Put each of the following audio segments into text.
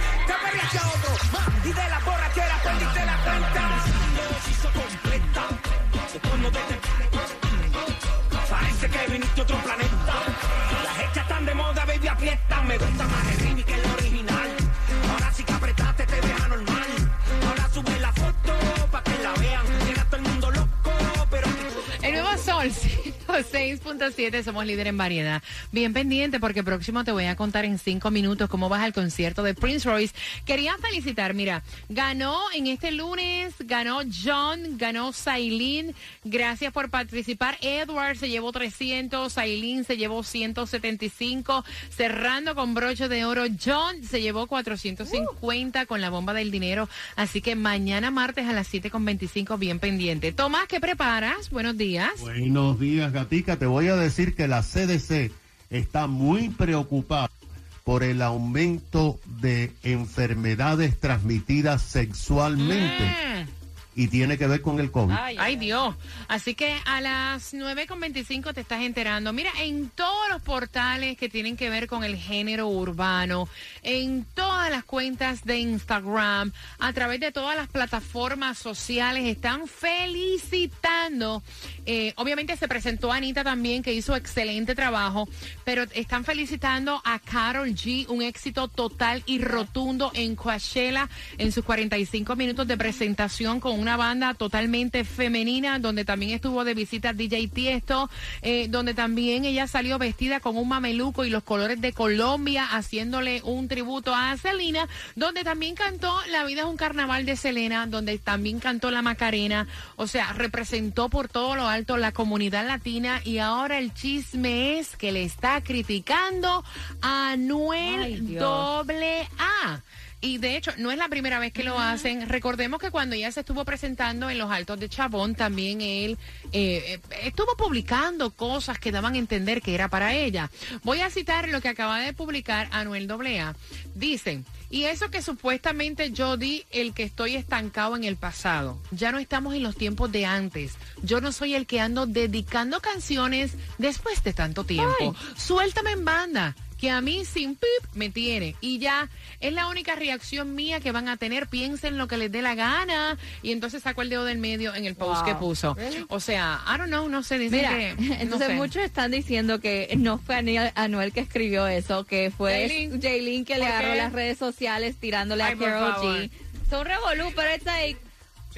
aparezca uno, que aparezca otro. Ma, Y de la 6.7, somos líder en variedad. Bien pendiente porque próximo te voy a contar en cinco minutos cómo vas al concierto de Prince Royce. Quería felicitar, mira, ganó en este lunes, ganó John, ganó Sailin. Gracias por participar. Edward se llevó 300, Sailin se llevó 175, cerrando con broche de oro. John se llevó 450 con la bomba del dinero. Así que mañana martes a las 7.25, bien pendiente. Tomás, ¿qué preparas? Buenos días. Buenos días, Te voy a decir que la CDC está muy preocupada por el aumento de enfermedades transmitidas sexualmente Mm. Y tiene que ver con el COVID. Ay, Dios. Así que a las 9.25 te estás enterando. Mira, en todos los portales que tienen que ver con el género urbano, en todas las cuentas de Instagram, a través de todas las plataformas sociales, están felicitando. Eh, obviamente se presentó Anita también, que hizo excelente trabajo, pero están felicitando a Carol G, un éxito total y rotundo en Coachella en sus 45 minutos de presentación con una banda totalmente femenina, donde también estuvo de visita DJ Tiesto, eh, donde también ella salió vestida con un mameluco y los colores de Colombia, haciéndole un tributo a Selena, donde también cantó La vida es un carnaval de Selena, donde también cantó La Macarena, o sea, representó por todo lo alto la comunidad latina y ahora el chisme es que le está criticando a Anuel doble A. Y de hecho, no es la primera vez que lo hacen. Recordemos que cuando ella se estuvo presentando en los altos de Chabón, también él eh, eh, estuvo publicando cosas que daban a entender que era para ella. Voy a citar lo que acaba de publicar Anuel AA. Dicen, y eso que supuestamente yo di el que estoy estancado en el pasado. Ya no estamos en los tiempos de antes. Yo no soy el que ando dedicando canciones después de tanto tiempo. Suéltame en banda que a mí sin pip me tiene. Y ya es la única reacción mía que van a tener. Piensen lo que les dé la gana. Y entonces sacó el dedo del medio en el post que puso. O sea, I don't know, no sé, dicen Mira, que... no entonces sé. muchos están diciendo que no fue Anuel que escribió eso, que fue Jaylin. Que le ¿Por agarró qué? las redes sociales tirándole Ay, a favor. G. Son revolú, pero está ahí.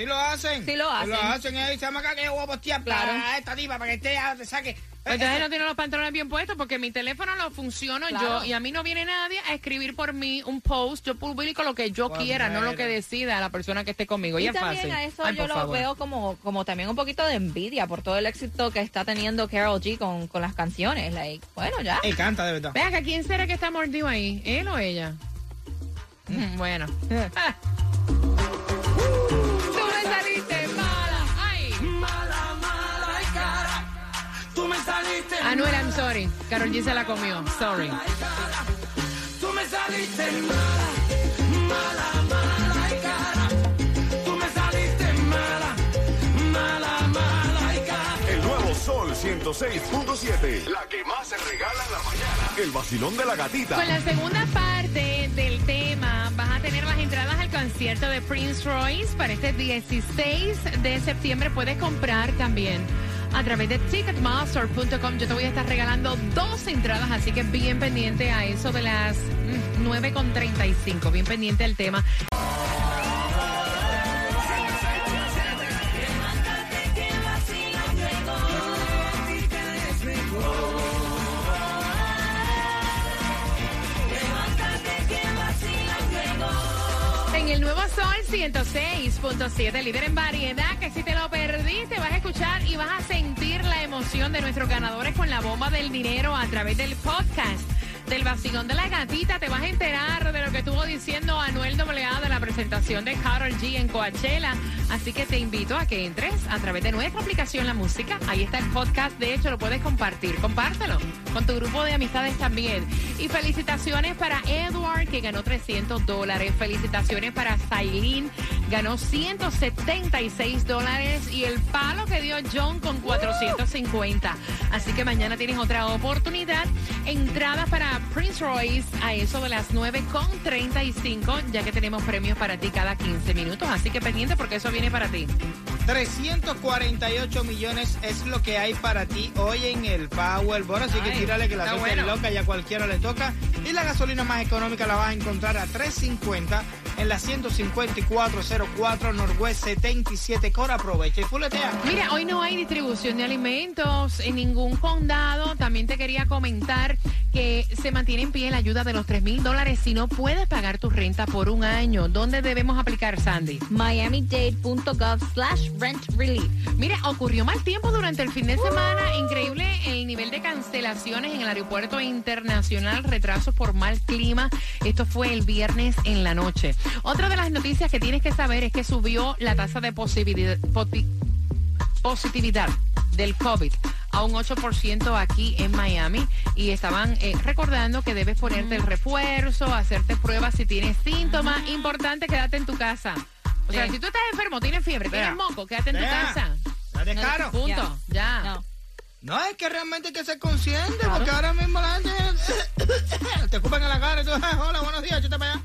Si lo hacen. Sí lo hacen. lo hacen. ahí, se llama acá que yo voy a postear Claro. para esta diva, para que te, te saque. Pues Entonces no tiene los pantalones bien puestos porque mi teléfono lo funciono Claro. yo y a mí no viene nadie a escribir por mí un post. Yo publico lo que yo Pues quiera, no lo que decida la persona que esté conmigo. Y, Y es también fácil. a eso Ay, yo lo favor. veo como, como también un poquito de envidia por todo el éxito que está teniendo Carol G con, con las canciones. Like, bueno, ya. Él canta, de verdad. Vea que quién será que está mordido ahí, él o ella. Mm, Bueno. Anuel, I'm sorry. Carol G se la comió. Sorry. Tú me saliste mala. Mala, mala y cara. Tú me saliste mala. Mala, mala y cara. El nuevo Sol 106.7. La que más se regala en la mañana. El vacilón de la gatita. Con la segunda parte del tema, vas a tener las entradas al concierto de Prince Royce para este 16 de septiembre. Puedes comprar también a través de ticketmaster.com. Yo te voy a estar regalando dos entradas, así que bien pendiente a eso de las mm, 9.35. Bien pendiente del tema. Sol 106.7, líder en variedad, que si te lo perdiste vas a escuchar y vas a sentir la emoción de nuestros ganadores con la bomba del dinero a través del podcast del vacilón de la gatita. Te vas a enterar de lo que estuvo diciendo Anuel AA de la presentación de Carol G en Coachella. Así que te invito a que entres a través de nuestra aplicación La Música. Ahí está el podcast. De hecho, lo puedes compartir. Compártelo con tu grupo de amistades también. Y felicitaciones para Edward, que ganó 300 dólares. Felicitaciones para Sailin, ganó 176 dólares. Y el palo que dio John con 450. Así que mañana tienes otra oportunidad. Entrada para Prince Royce a eso de las 9 con 35, ya que tenemos premios para ti cada 15 minutos. Así que pendiente porque eso viene para ti. 348 millones es lo que hay para ti hoy en el Powerball, así que tírale que la suerte es bueno. loca y a cualquiera le toca. Y la gasolina más económica la vas a encontrar a 3.50 en la 15404 Northwest 77 Cora. Aprovecha y fuletea. Mira, hoy no hay distribución de alimentos en ningún condado. También te quería comentar que se mantiene en pie la ayuda de los 3 mil dólares si no puedes pagar tu renta por un año. ¿Dónde debemos aplicar, Sandy? miamidade.gov slash rent relief. Mira, ocurrió mal tiempo durante el fin de semana. Increíble el nivel de cancelaciones en el aeropuerto internacional, retrasos por mal clima. Esto fue el viernes en la noche. Otra de las noticias que tienes que saber es que subió la tasa de posibilidad, positividad del COVID a un 8% aquí en Miami y estaban eh, recordando que debes ponerte el refuerzo, hacerte pruebas si tienes síntomas. Importante, quédate en tu casa. O sea, si tú estás enfermo, tienes fiebre, tienes moco, quédate en tu casa. ¿Está de No, caro? Punto. Ya. No. No, es que realmente hay que ser consciente, porque ahora mismo la gente te escupan en la cara y tú, "Ah, hola, buenos días, échate para allá.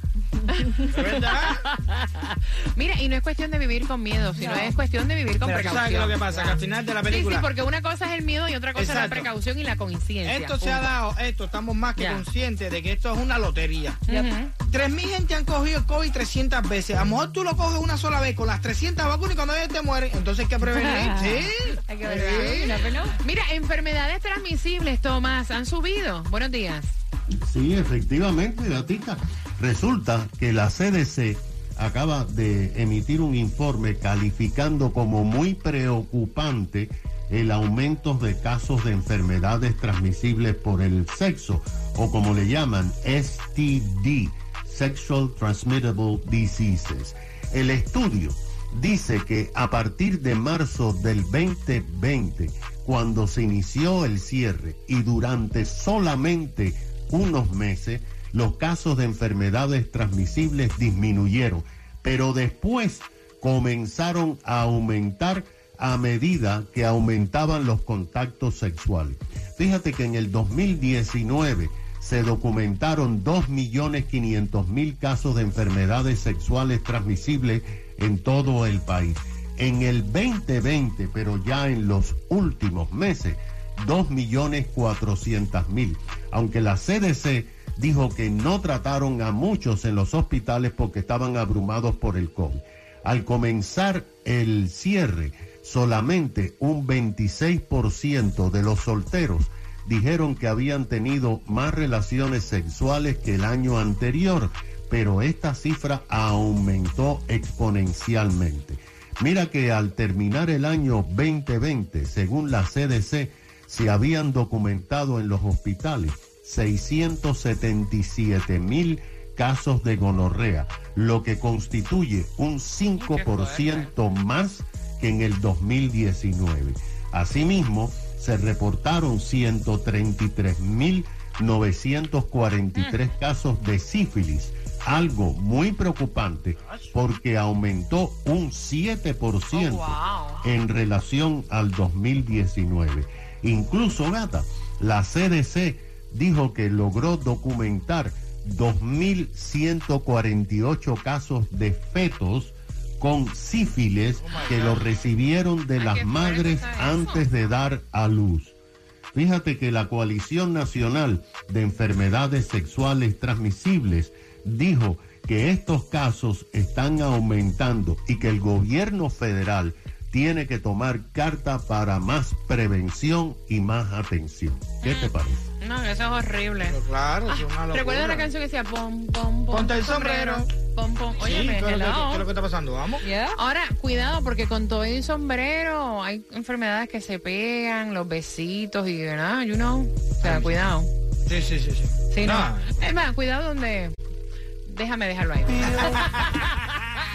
Mira, y no es cuestión de vivir con miedo, sino es cuestión de vivir con Pero tú sabes qué es precaución. lo que pasa, que al final de la Sí, sí, película... porque una cosa es el miedo y otra cosa es la precaución y la conciencia. Esto se ha dado, esto, estamos más que Ya. conscientes de que esto es una lotería. Ujú. 3.000 gente han cogido el COVID 300 veces. A lo mejor tú lo coges una sola vez con las 300 vacunas y cuando ellos te mueren, entonces hay que prevenir. sí. Hay que ver. You never know. Mira, enfermedades transmisibles, Tomás, han subido. Buenos días. Sí, efectivamente, Gatica. Resulta que la CDC acaba de emitir un informe calificando como muy preocupante el aumento de casos de enfermedades transmisibles por el sexo, o como le llaman STD, Sexual Transmittable Diseases. El estudio dice que a partir de marzo del 2020, cuando se inició el cierre y durante solamente unos meses, los casos de enfermedades transmisibles disminuyeron, pero después comenzaron a aumentar a medida que aumentaban los contactos sexuales. Fíjate que en el 2019 se documentaron 2.500.000 casos de enfermedades sexuales transmisibles en todo el país. En el 2020, pero ya en los últimos meses, 2.400.000. Aunque la CDC dijo que no trataron a muchos en los hospitales porque estaban abrumados por el COVID. Al comenzar el cierre, solamente un 26% de los solteros dijeron que habían tenido más relaciones sexuales que el año anterior, pero esta cifra aumentó exponencialmente. Mira que al terminar el año 2020, según la CDC, se habían documentado en los hospitales 677 mil casos de gonorrea, lo que constituye un 5% más que en el 2019. Asimismo, se reportaron 133.943 casos de sífilis, algo muy preocupante porque aumentó un 7% Oh, wow. en relación al 2019. Incluso, gata, la CDC dijo que logró documentar 2.148 casos de fetos con sífilis que lo recibieron de Ay, las madres antes de dar a luz. Fíjate que la Coalición Nacional de Enfermedades Sexuales Transmisibles dijo que estos casos están aumentando y que el gobierno federal tiene que tomar carta para más prevención y más atención. ¿Qué te parece? No, eso es horrible. Pero claro, es una locura. Recuerda la canción que decía pom, pom, pom, Ponte el sombrero. pom, pom. Sí, ¿qué es lo que- está pasando? Vamos. Yeah. Ahora, cuidado, porque con todo el sombrero hay enfermedades que se pegan, los besitos y, ¿verdad? You know. O sea, cuidado. Sí, sí, sí. sí. Sí, no. No. Es más, cuidado donde. Déjame dejarlo ahí.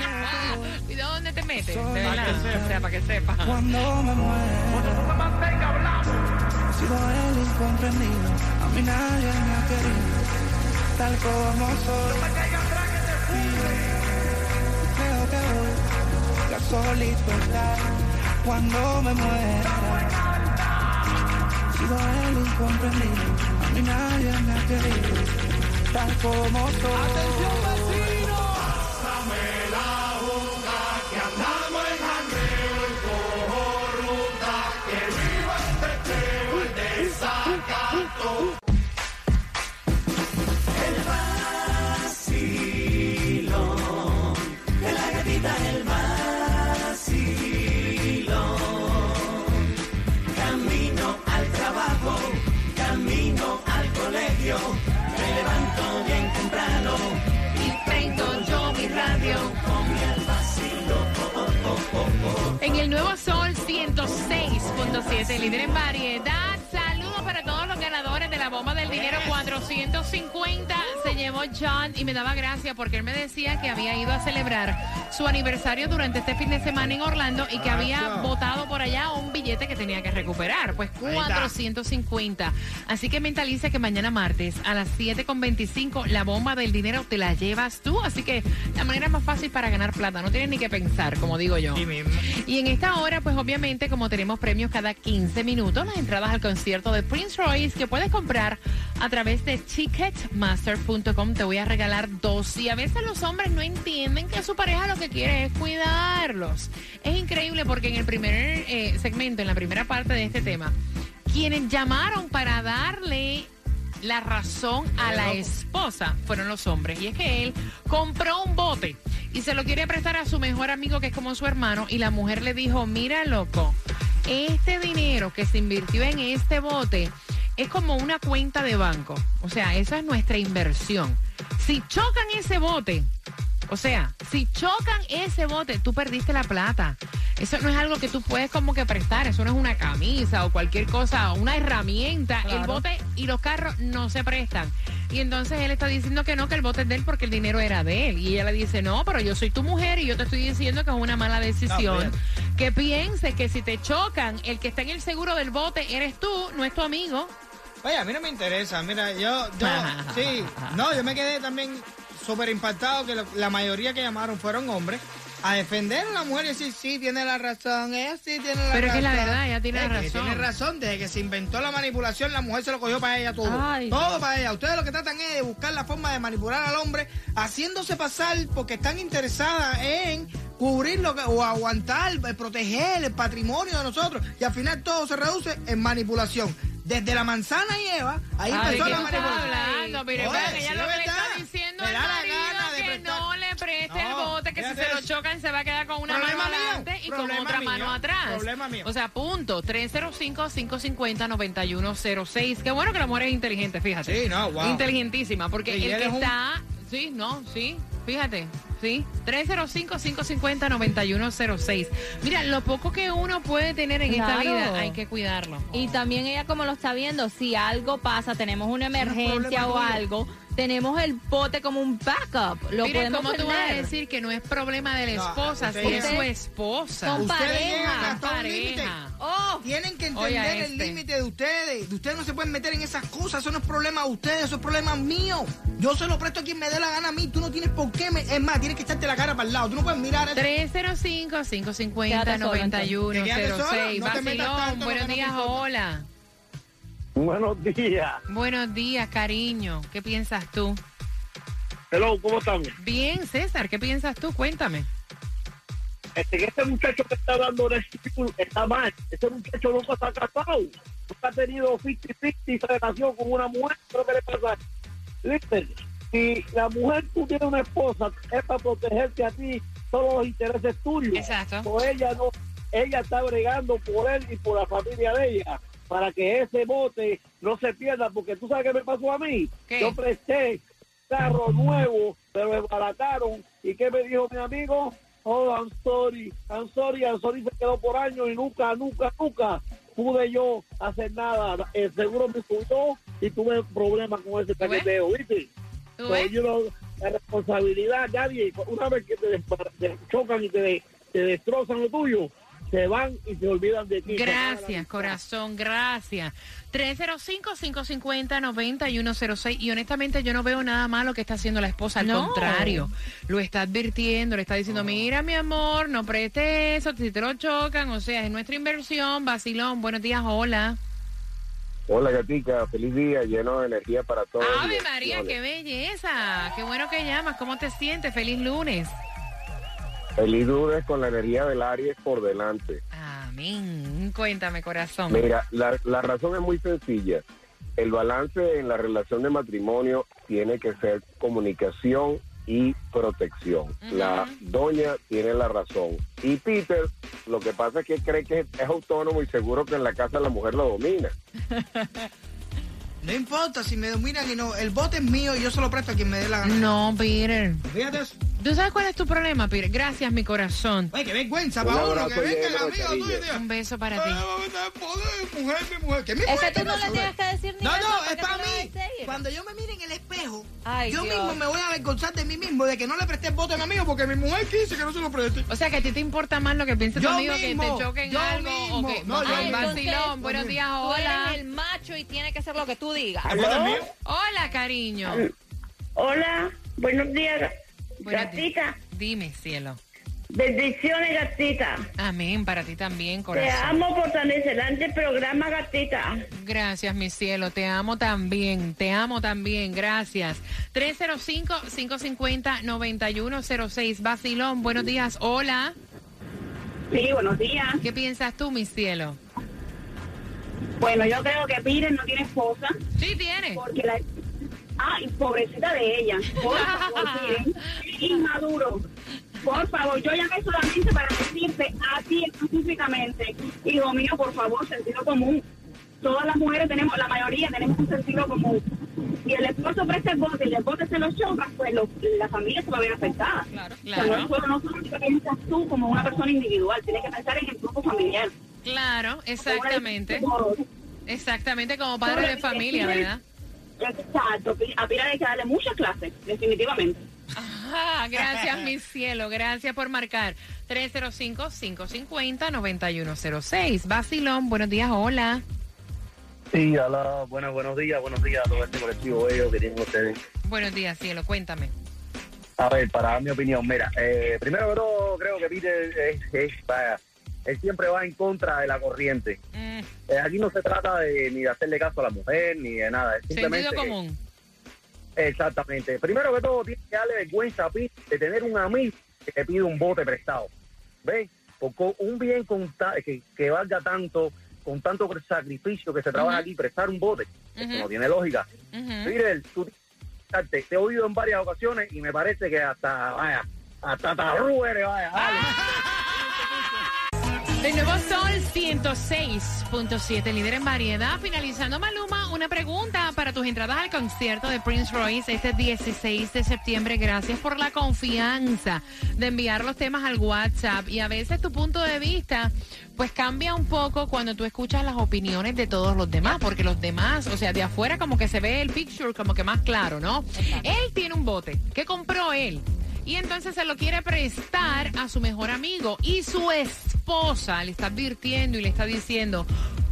cuidado donde te metes, de verdad. O sea, para que sepas. Cuando me muero, he sido el incomprendido. A mí nadie me ha querido, tal como soy. Creo que voy ya solito estar cuando me muera. He sido el incomprendido. A mí nadie me ha querido, tal como soy. ¡Atención, 106.7, líder en variedad. Saludos para todos los ganadores de la bomba del dinero 450. Llevó John y me daba gracia porque él me decía que había ido a celebrar su aniversario durante este fin de semana en Orlando y que había Gracias. votado por allá un billete que tenía que recuperar. Pues Ahí está. 450. Así que mentaliza que mañana martes a las 7.25 la bomba del dinero te la llevas tú. Así que la manera más fácil para ganar plata. No tienes ni que pensar, como digo yo. Sí. Y en esta hora, pues obviamente, como tenemos premios cada 15 minutos, las entradas al concierto de Prince Royce que puedes comprar a través de ticketmaster.com, te voy a regalar dos. Y a veces los hombres no entienden que su pareja lo que quiere es cuidarlos. Es increíble porque en el primer eh, segmento, en la primera parte de este tema, quienes llamaron para darle la razón a la esposa fueron los hombres. Y es que él compró un bote y se lo quiere prestar a su mejor amigo, que es como su hermano, y la mujer le dijo, mira loco, este dinero que se invirtió en este bote es como una cuenta de banco. O sea, esa es nuestra inversión. Si chocan ese bote, o sea, si chocan ese bote, tú perdiste la plata. Eso no es algo que tú puedes como que prestar, eso no es una camisa o cualquier cosa, una herramienta. El bote y los carros no se prestan. Y entonces él está diciendo que no, que el bote es de él porque el dinero era de él. Y ella le dice, no, pero yo soy tu mujer y yo te estoy diciendo que es una mala decisión. bien. que pienses que si te chocan, el que está en el seguro del bote eres tú, no es tu amigo. Oye, a mí no me interesa. Mira, yo, yo, sí. No, yo me quedé también súper impactado que lo- la mayoría que llamaron fueron hombres a defender a la mujer y decir, sí, tiene la razón, ella sí tiene la razón. Pero es que la verdad, ella tiene Es que razón. Tiene razón, desde que se inventó la manipulación, la mujer se lo cogió para ella todo. Ay, todo para ella. Ustedes lo que tratan es de buscar la forma de manipular al hombre, haciéndose pasar porque están interesadas en cubrir lo que, o aguantar, eh, proteger el patrimonio de nosotros. Y al final todo se reduce en manipulación. Desde la manzana y Eva, ahí Ay, empezó ¿de la manipulación. hablando? Oye, ella lo es que está diciendo Me que si se lo chocan se va a quedar con una Problema mano mío, adelante y con otra mío, mano atrás. problema mío. O sea, punto. 305-550-9106. Qué bueno que la mujer es inteligente, fíjate. Sí, no, wow. Inteligentísima, porque el que un- está... Sí, no, sí, fíjate. Sí, 305-550-9106. Mira, lo poco que uno puede tener en esta vida hay que cuidarlo. Y también ella como lo está viendo, si algo pasa, tenemos una emergencia o algo, tenemos el bote como un backup. Lo Mira, podemos ¿cómo tú vas a decir que no es problema de la No, esposa usted- si es su esposa? Son Ustedes pareja, pareja. límite. Oh, Tienen que entender el este. límite de ustedes. De ustedes no se pueden meter en esas cosas. Eso no es problema de ustedes, eso es problema mío. Yo se lo presto a quien me dé la gana a mí. Tú no tienes por qué. Me... Es más, tienes que echarte la cara para el lado. Tú no puedes mirar eso. 305-550-9106. Quédate solo, no Vacilón, buenos no días, hola. Buenos días. Buenos días, cariño. ¿Qué piensas tú? Hello, ¿cómo están? Bien, César, ¿qué piensas tú? Cuéntame. Este, este muchacho que está dando está mal. Ese muchacho nunca está casado. Nunca ha tenido 50-50 relación con una mujer. ¿Qué es lo que le pasa? Listen, si la mujer tú tienes una esposa, es para protegerte a ti todos los intereses tuyos. Exacto. O ella no, ella está bregando por él y por la familia de ella para que ese bote no se pierda, porque tú sabes qué me pasó a mí. ¿Qué? Yo presté carro nuevo, pero me barataron. ¿Y qué me dijo mi amigo? Oh, I'm sorry, I'm sorry, I'm sorry, se quedó por años y nunca, nunca, nunca pude yo hacer nada. El seguro me subió y tuve problemas con ese paqueteo, ¿viste? ¿Tú So, ves? you know, la responsabilidad, nadie, una vez que te, te chocan y te, te destrozan lo tuyo, se van y se olvidan de ti. Gracias, corazón, gracias. 305-550-9106. Y honestamente yo no veo nada malo que está haciendo la esposa. Al No. contrario, lo está advirtiendo, le está diciendo, mira mi amor, no preste eso, si te lo chocan. O sea, es nuestra inversión. Vacilón, buenos días, hola. Hola Gatica, feliz día, lleno de energía para todos. Ave María, qué belleza. Qué bueno que llamas. ¿Cómo te sientes? Feliz lunes. Feliz lunes con la energía del Aries por delante. Amén. Cuéntame, corazón. Mira, la, la razón es muy sencilla. El balance en la relación de matrimonio tiene que ser comunicación y protección. La doña tiene la razón. Y Peter, lo que pasa es que cree que es autónomo y seguro que en la casa la mujer lo domina. No importa si me dominan y no. El bote es mío y yo se lo presto a quien me dé la gana. No, Peter. Fíjate eso. ¿Tú sabes cuál es tu problema, Peter? Gracias, mi corazón. Oye, qué vergüenza Un para uno abrazo que venga el amigo tuyo Un beso para ti. "Ay, poder, mujer, mi mujer. ¿Qué mi mujer que tú no le tienes que decir ni No, eso no, porque es para mí. Cuando yo me mire en el espejo, Ay, yo Dios. mismo me voy a avergonzar de mí mismo, de que no le presté el bote a mi amigo porque mi mujer quise que no se lo preste. O sea, que a ti te importa más lo que piense tu Yo amigo mismo, que te choquen yo algo o mismo. que No, yo Ay, vacilón, buenos días, hola. Y tiene que hacer lo que tú digas. Hola, cariño. Hola, buenos días, Buenos gatita. Dime, cielo. Bendiciones, gatita. Amén, para ti también, Te corazón. amo por tan excelente programa, gatita. Gracias, mi cielo. Te amo también. Te amo también. Gracias. 305-550-9106. Vacilón, buenos días. Hola. Sí, buenos días. ¿Qué piensas tú, mi cielo? Bueno, yo creo que Pires no tiene esposa Sí, tiene. porque la... Ay, pobrecita de ella. Por favor, Pires. Inmaduro. Por favor, yo llamé solamente para decirte a ti específicamente, hijo mío, por favor, sentido común. Todas las mujeres tenemos, la mayoría tenemos un sentido común. Y el esposo presta el bote y el bote se lo choca, pues lo- la familia se va a ver afectada. Claro. O sea, no solo, no solo piensas tú como una persona individual, tienes que pensar en el grupo familiar. Claro, exactamente. Exactamente como padre de familia, ¿verdad? Exacto, a Pira hay que darle muchas clases, definitivamente. Ah, gracias, mi cielo. Gracias por marcar. 305-550-9106. Basilón, buenos días, hola. Sí, hola, bueno, buenos días, buenos días a todo este colectivo bello que tienen ustedes. Buenos días, cielo. Cuéntame. A ver, para dar mi opinión, mira, eh, primero que todo, creo que Peter es, es- vaya, él siempre va en contra de la corriente. Mm, Eh, aquí no se trata de ni de hacerle caso a la mujer ni de nada, es simplemente sentido que- común. exactamente. Primero que todo, tiene que darle vergüenza a Peter de tener un amigo que te pide un bote prestado. ¿Ves? Porque un bien con que, que valga tanto, con tanto sacrificio que se trabaja aquí, prestar un bote, eso no tiene lógica. Peter, tú te, te he oído en varias ocasiones y me parece que hasta, vaya, hasta tarru eres, vaya, dale. De nuevo Sol 106.7, líder en variedad. Finalizando, Maluma, una pregunta para tus entradas al concierto de Prince Royce este 16 de septiembre. Gracias por la confianza de enviar los temas al WhatsApp. Y a veces tu punto de vista, pues cambia un poco cuando tú escuchas las opiniones de todos los demás. Porque los demás, o sea, de afuera como que se ve el picture como que más claro, ¿no? Él tiene un bote que compró él. Y entonces se lo quiere prestar a su mejor amigo. Y su esposa le está advirtiendo y le está diciendo,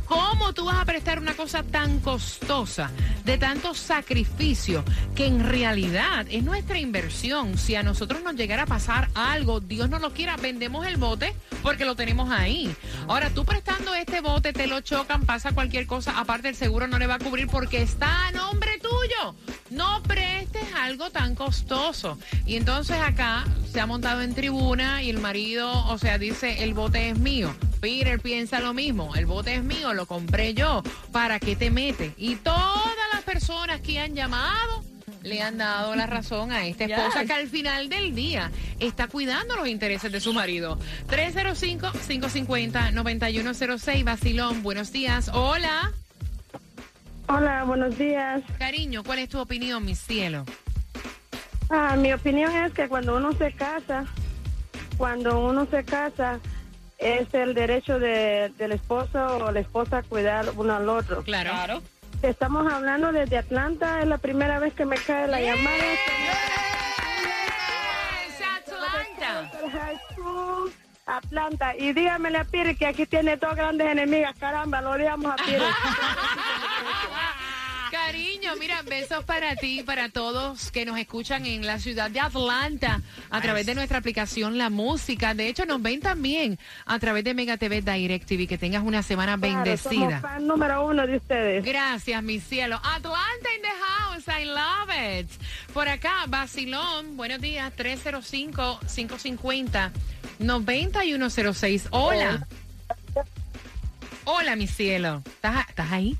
¿cómo tú vas a prestar una cosa tan costosa, de tanto sacrificio, que en realidad es nuestra inversión? Si a nosotros nos llegara a pasar algo, Dios no lo quiera, vendemos el bote porque lo tenemos ahí. Ahora, tú prestando este bote, te lo chocan, pasa cualquier cosa, aparte el seguro no le va a cubrir porque está a nombre tuyo. No prestes algo tan costoso. Y entonces acá se ha montado en tribuna y el marido, o sea, dice, el bote es mío. Peter piensa lo mismo, el bote es mío, lo compré yo. ¿Para qué te metes? Y todas las personas que han llamado le han dado la razón a esta esposa Yes. que al final del día está cuidando los intereses de su marido. 305-550-9106, Basilón, buenos días. Hola. Hola, buenos días. Cariño, ¿cuál es tu opinión, mi cielo? Ah, mi opinión es que cuando uno se casa, cuando uno se casa, es el derecho de, del esposo o la esposa cuidar uno al otro. Claro. Estamos hablando desde Atlanta, es la primera vez que me cae la llamada. Es Atlanta. High School, Atlanta. Y dígamele a Piri que aquí tiene dos grandes enemigas. Caramba, lo odiamos a Piri. Cariño, mira, besos para ti y para todos que nos escuchan en la ciudad de Atlanta a través de nuestra aplicación La Música. De hecho, nos ven también a través de Mega TV Direct TV. Que tengas una semana Claro, bendecida. somos fan número uno de ustedes. Gracias, mi cielo. Atlanta in the house. I love it. Por acá, Basilón. Buenos días. 305-550-9106. Hola. Hola, mi cielo. ¿Estás, estás ahí?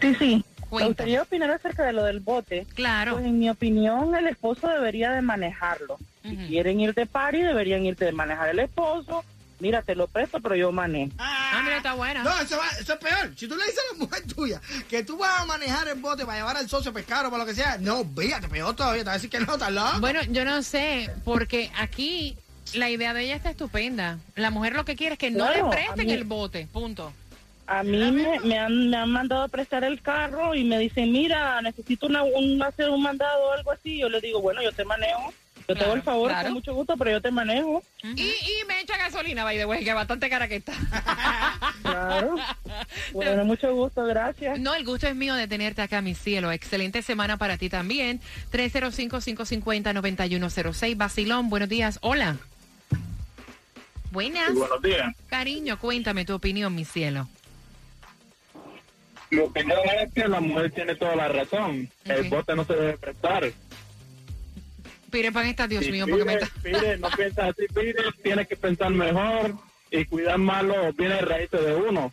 Sí, sí. Me Cuenta. gustaría opinar acerca de lo del bote. Claro. Pues en mi opinión, el esposo debería de manejarlo. Si quieren ir de party, deberían irte de manejar el esposo. Mira, te lo presto, pero yo manejo. Ah, mira, está buena. No, eso, va- eso es peor. Si tú le dices a la mujer tuya que tú vas a manejar el bote para llevar al socio a pescar o para lo que sea, no, fíjate, peor todavía. Te va a decir que no, loco. Bueno, yo no sé, porque aquí la idea de ella está estupenda. La mujer lo que quiere es que no le presten mí- el bote, punto. A mí me, me han, me han mandado a prestar el carro y me dicen, mira, necesito una, un, hacer un mandado o algo así. Yo le digo, bueno, yo te manejo. Yo te hago el favor claro. con mucho gusto, pero yo te manejo. y, y me echa gasolina, by the way, que bastante cara que está. Claro. Bueno, mucho gusto, gracias. No, el gusto es mío de tenerte acá, mi cielo. Excelente semana para ti también. 305-550-9106. Basilón, buenos días. Hola. Buenas. buenos días. Cariño, cuéntame tu opinión, mi cielo. Mi opinión es que la mujer tiene toda la razón. El bote no se debe prestar. Pire pan está, Dios mío, porque me Pire, está... Pire no piensa así, Pire, tiene que pensar mejor y cuidar más los bienes raíces de uno.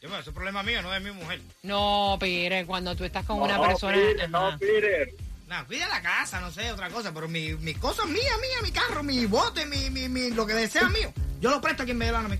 Yo, ese es problema mío, no es mi mujer. No, Pire, cuando tú estás con una No, persona... Pire, no. Pire. No, cuida la casa, no sé, otra cosa, pero mi, mis cosas mías, mías, mi carro, mi bote, mi, mi, mi, lo que desea mío, yo lo presto a quien me dé la mí.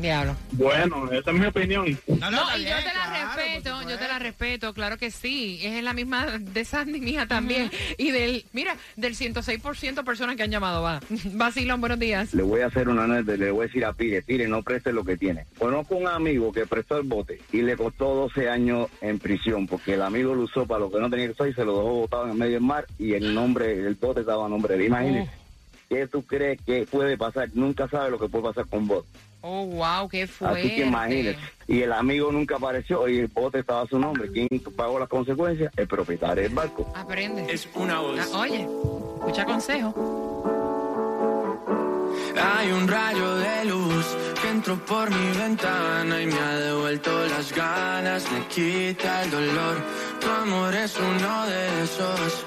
Diablo. Bueno, esa es mi opinión. No, No, y yo te la claro, respeto, yo te la respeto, claro que sí. Es la misma de Sandy mía también. Y del, mira, del 106% personas que han llamado, va. Vacilón, buenos días. Le voy a hacer una anécdota, le voy a decir a Pire, Pire, no preste lo que tiene. Conozco un amigo que prestó el bote y le costó 12 años en prisión porque el amigo lo usó para lo que no tenía que usar y se lo dejó botado en el medio del mar y el nombre, el bote estaba a nombre de él. Imagínese. ¿Qué tú crees que puede pasar? Nunca sabe lo que puede pasar con bote. Oh, wow, qué fuerte. Así que imagínese. Y el amigo nunca apareció y el bote estaba a su nombre. ¿Quién pagó las consecuencias? El propietario del barco. Aprende. Es una voz. Ah, oye, escucha consejo. Hay un rayo de luz que entró por mi ventana y me ha devuelto las ganas, me quita el dolor. Tu amor es uno de esos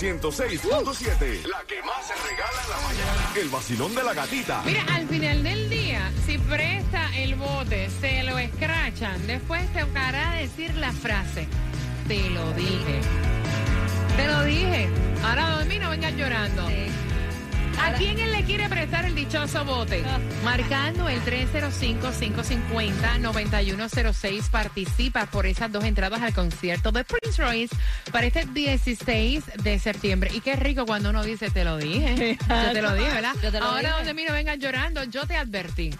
106.7. La que más se regala en la mañana. El vacilón de la gatita. Mira, al final del día, si presta el bote, se lo escrachan, después te tocará decir la frase, te lo dije. Te lo dije. Ahora a dormir, no vengas llorando. ¿A quién él le quiere prestar el dichoso bote? Marcando el 305-550-9106. Participa por esas dos entradas al concierto de Prince Royce para este 16 de septiembre. Y qué rico cuando uno dice, te lo dije. Yo te lo dije, ¿verdad? Yo te lo Ahora dije. donde mí no vengan llorando, yo te advertí.